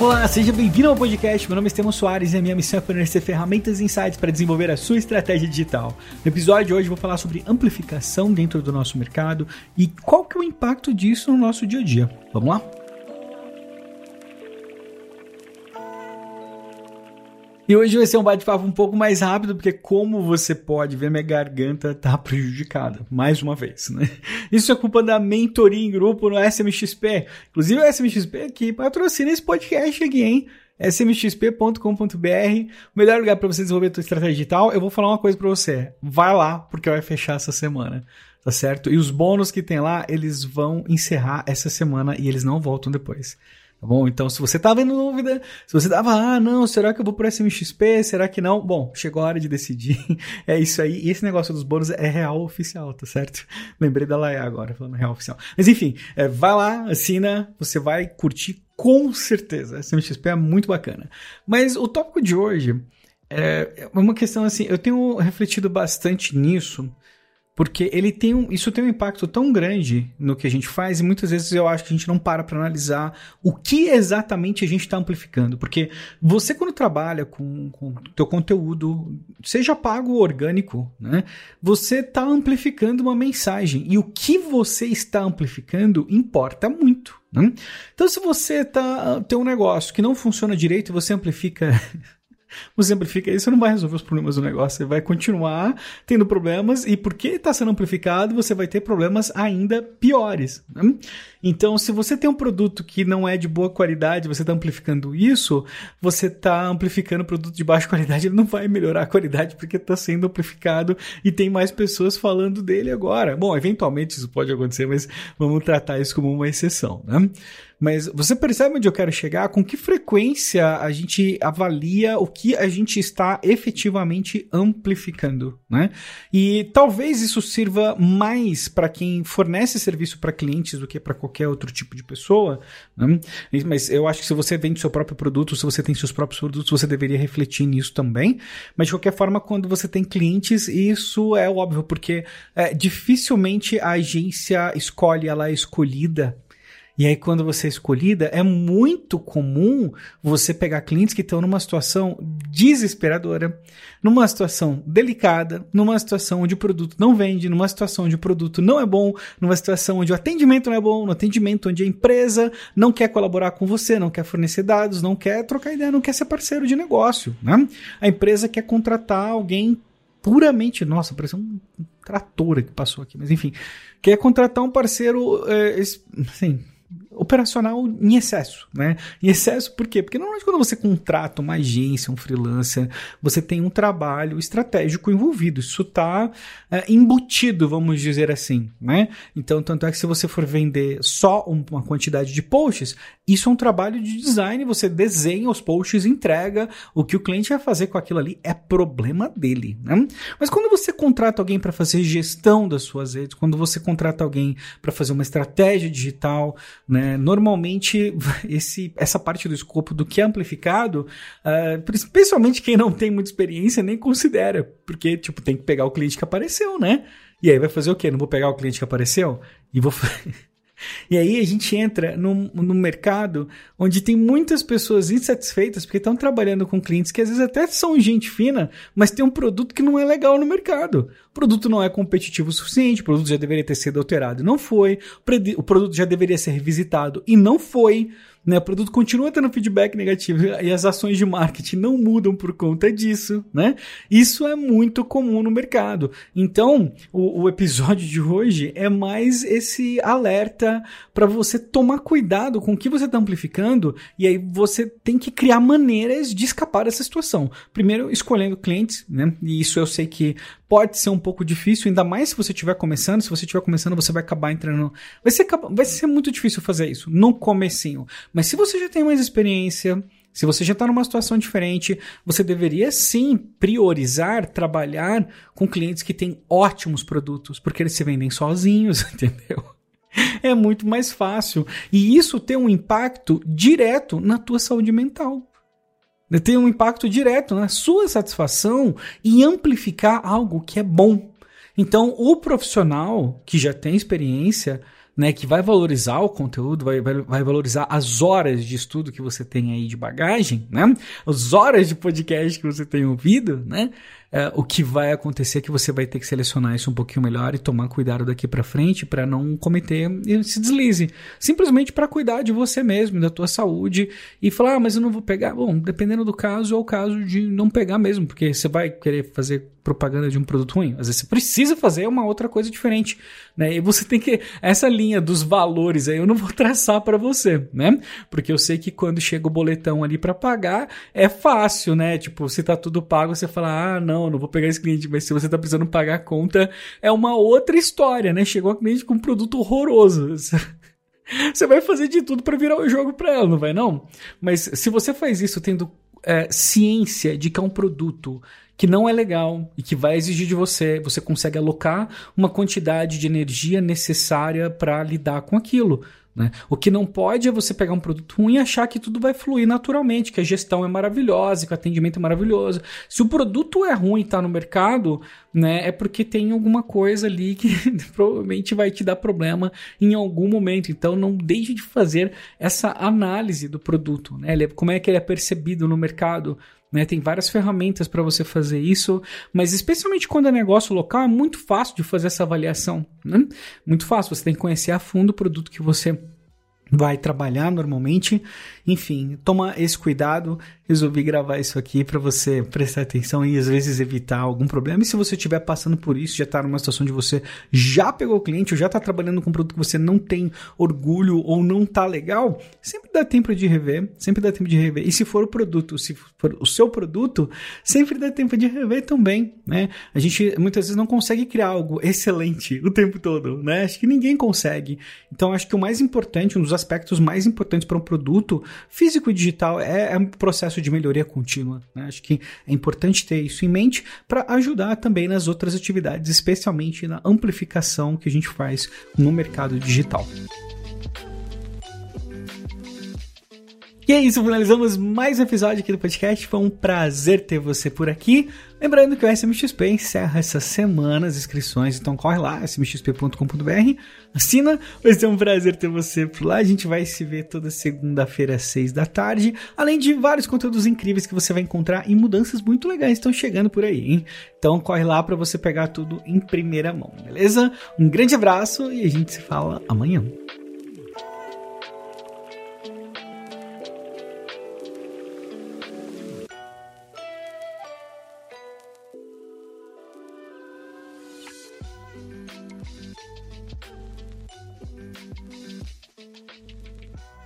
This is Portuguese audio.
Olá, seja bem-vindo ao podcast. Meu nome é Estevão Soares e a minha missão é fornecer ferramentas e insights para desenvolver a sua estratégia digital. No episódio de hoje vou falar sobre amplificação dentro do nosso mercado e qual que é o impacto disso no nosso dia a dia. Vamos lá? E hoje vai ser um bate-papo um pouco mais rápido, porque como você pode ver, minha garganta tá prejudicada, mais uma vez, né? Isso é culpa da mentoria em grupo no SMXP. Inclusive o SMXP que patrocina esse podcast aqui, hein? smxp.com.br, o melhor lugar para você desenvolver sua estratégia digital. Eu vou falar uma coisa para você. Vai lá, porque vai fechar essa semana, tá certo? E os bônus que tem lá, eles vão encerrar essa semana e eles não voltam depois. Tá bom? Então, se você tava em dúvida, se você tava, ah, não, será que eu vou pro SMXP? Será que não? Bom, chegou a hora de decidir. é isso aí. E esse negócio dos bônus é real oficial, tá certo? Lembrei da Laia agora, falando real oficial. Mas enfim, é, vai lá, assina, você vai curtir com certeza. SMXP é muito bacana. Mas o tópico de hoje é uma questão assim, eu tenho refletido bastante nisso porque ele tem um, isso tem um impacto tão grande no que a gente faz e muitas vezes eu acho que a gente não para para analisar o que exatamente a gente está amplificando. Porque você quando trabalha com, com teu conteúdo, seja pago ou orgânico, né, você está amplificando uma mensagem e o que você está amplificando importa muito. Né? Então se você tá, tem um negócio que não funciona direito e você amplifica você amplifica isso, não vai resolver os problemas do negócio. Você vai continuar tendo problemas e porque está sendo amplificado, você vai ter problemas ainda piores. Né? Então, se você tem um produto que não é de boa qualidade, você está amplificando isso, você está amplificando o produto de baixa qualidade, ele não vai melhorar a qualidade porque está sendo amplificado e tem mais pessoas falando dele agora. Bom, eventualmente isso pode acontecer, mas vamos tratar isso como uma exceção. Né? Mas você percebe onde eu quero chegar? Com que frequência a gente avalia o que a gente está efetivamente amplificando, né? E talvez isso sirva mais para quem fornece serviço para clientes do que para qualquer outro tipo de pessoa, né? Mas eu acho que se você vende seu próprio produto, se você tem seus próprios produtos, você deveria refletir nisso também. Mas de qualquer forma, quando você tem clientes, isso é óbvio, porque é, dificilmente a agência escolhe, ela é escolhida e aí, quando você é escolhida, é muito comum você pegar clientes que estão numa situação desesperadora, numa situação delicada, numa situação onde o produto não vende, numa situação onde o produto não é bom, numa situação onde o atendimento não é bom, no atendimento onde a empresa não quer colaborar com você, não quer fornecer dados, não quer trocar ideia, não quer ser parceiro de negócio. Né? A empresa quer contratar alguém puramente, nossa, parece um trator que passou aqui, mas enfim, quer contratar um parceiro, é, assim, operacional em excesso, né? Em excesso por quê? Porque normalmente quando você contrata uma agência, um freelancer, você tem um trabalho estratégico envolvido. Isso está é, embutido, vamos dizer assim, né? Então, tanto é que se você for vender só uma quantidade de posts, isso é um trabalho de design, você desenha os posts, entrega, o que o cliente vai fazer com aquilo ali é problema dele, né? Mas quando você contrata alguém para fazer gestão das suas redes, quando você contrata alguém para fazer uma estratégia digital, né? Normalmente, esse, essa parte do escopo do que é amplificado, uh, especialmente quem não tem muita experiência, nem considera, porque, tipo, tem que pegar o cliente que apareceu, né? E aí vai fazer o quê? Não vou pegar o cliente que apareceu e vou. E aí a gente entra num, num mercado onde tem muitas pessoas insatisfeitas porque estão trabalhando com clientes que às vezes até são gente fina, mas tem um produto que não é legal no mercado. O produto não é competitivo o suficiente, o produto já deveria ter sido alterado e não foi, o produto já deveria ser revisitado e não foi. Né? O produto continua tendo feedback negativo e as ações de marketing não mudam por conta disso, né? Isso é muito comum no mercado. Então, o, o episódio de hoje é mais esse alerta para você tomar cuidado com o que você está amplificando e aí você tem que criar maneiras de escapar dessa situação. Primeiro, escolhendo clientes, né? E isso eu sei que pode ser um pouco difícil, ainda mais se você estiver começando. Se você estiver começando, você vai acabar entrando. Vai ser, vai ser muito difícil fazer isso no comecinho. Mas se você já tem mais experiência, se você já está numa situação diferente, você deveria sim priorizar trabalhar com clientes que têm ótimos produtos, porque eles se vendem sozinhos, entendeu? É muito mais fácil. E isso tem um impacto direto na tua saúde mental tem um impacto direto na sua satisfação e amplificar algo que é bom. Então, o profissional que já tem experiência né, que vai valorizar o conteúdo, vai, vai, vai, valorizar as horas de estudo que você tem aí de bagagem, né? As horas de podcast que você tem ouvido, né? É, o que vai acontecer é que você vai ter que selecionar isso um pouquinho melhor e tomar cuidado daqui para frente para não cometer esse deslize. Simplesmente para cuidar de você mesmo, da tua saúde e falar, ah, mas eu não vou pegar. Bom, dependendo do caso, é o caso de não pegar mesmo, porque você vai querer fazer propaganda de um produto ruim. Às vezes você precisa fazer uma outra coisa diferente, né? E você tem que essa linha dos valores aí eu não vou traçar para você, né? Porque eu sei que quando chega o boletão ali para pagar é fácil, né? Tipo, se tá tudo pago, você fala: "Ah, não, não vou pegar esse cliente", mas se você tá precisando pagar a conta, é uma outra história, né? Chegou a cliente com um produto horroroso. Você vai fazer de tudo para virar o jogo para ela, não vai não? Mas se você faz isso tendo é, ciência de que é um produto que não é legal e que vai exigir de você, você consegue alocar uma quantidade de energia necessária para lidar com aquilo. Né? O que não pode é você pegar um produto ruim e achar que tudo vai fluir naturalmente, que a gestão é maravilhosa, que o atendimento é maravilhoso. Se o produto é ruim e está no mercado, né, é porque tem alguma coisa ali que provavelmente vai te dar problema em algum momento. Então não deixe de fazer essa análise do produto, né? É, como é que ele é percebido no mercado, né? Tem várias ferramentas para você fazer isso, mas especialmente quando é negócio local, é muito fácil de fazer essa avaliação. Né? Muito fácil, você tem que conhecer a fundo o produto que você vai trabalhar normalmente. Enfim, toma esse cuidado. Resolvi gravar isso aqui para você prestar atenção e às vezes evitar algum problema. E se você estiver passando por isso, já está numa situação de você já pegou o cliente ou já está trabalhando com um produto que você não tem orgulho ou não tá legal, sempre dá tempo de rever, sempre dá tempo de rever. E se for o produto, se for o seu produto, sempre dá tempo de rever também, né? A gente muitas vezes não consegue criar algo excelente o tempo todo, né? Acho que ninguém consegue. Então acho que o mais importante, um dos aspectos mais importantes para um produto físico e digital é, é um processo de melhoria contínua. Né? Acho que é importante ter isso em mente para ajudar também nas outras atividades, especialmente na amplificação que a gente faz no mercado digital. E é isso, finalizamos mais um episódio aqui do podcast. Foi um prazer ter você por aqui. Lembrando que o SMXP encerra essa semana as inscrições, então corre lá, smxp.com.br, assina, vai ser um prazer ter você por lá. A gente vai se ver toda segunda-feira às seis da tarde, além de vários conteúdos incríveis que você vai encontrar e mudanças muito legais estão chegando por aí, hein? Então corre lá para você pegar tudo em primeira mão, beleza? Um grande abraço e a gente se fala amanhã. Thank you.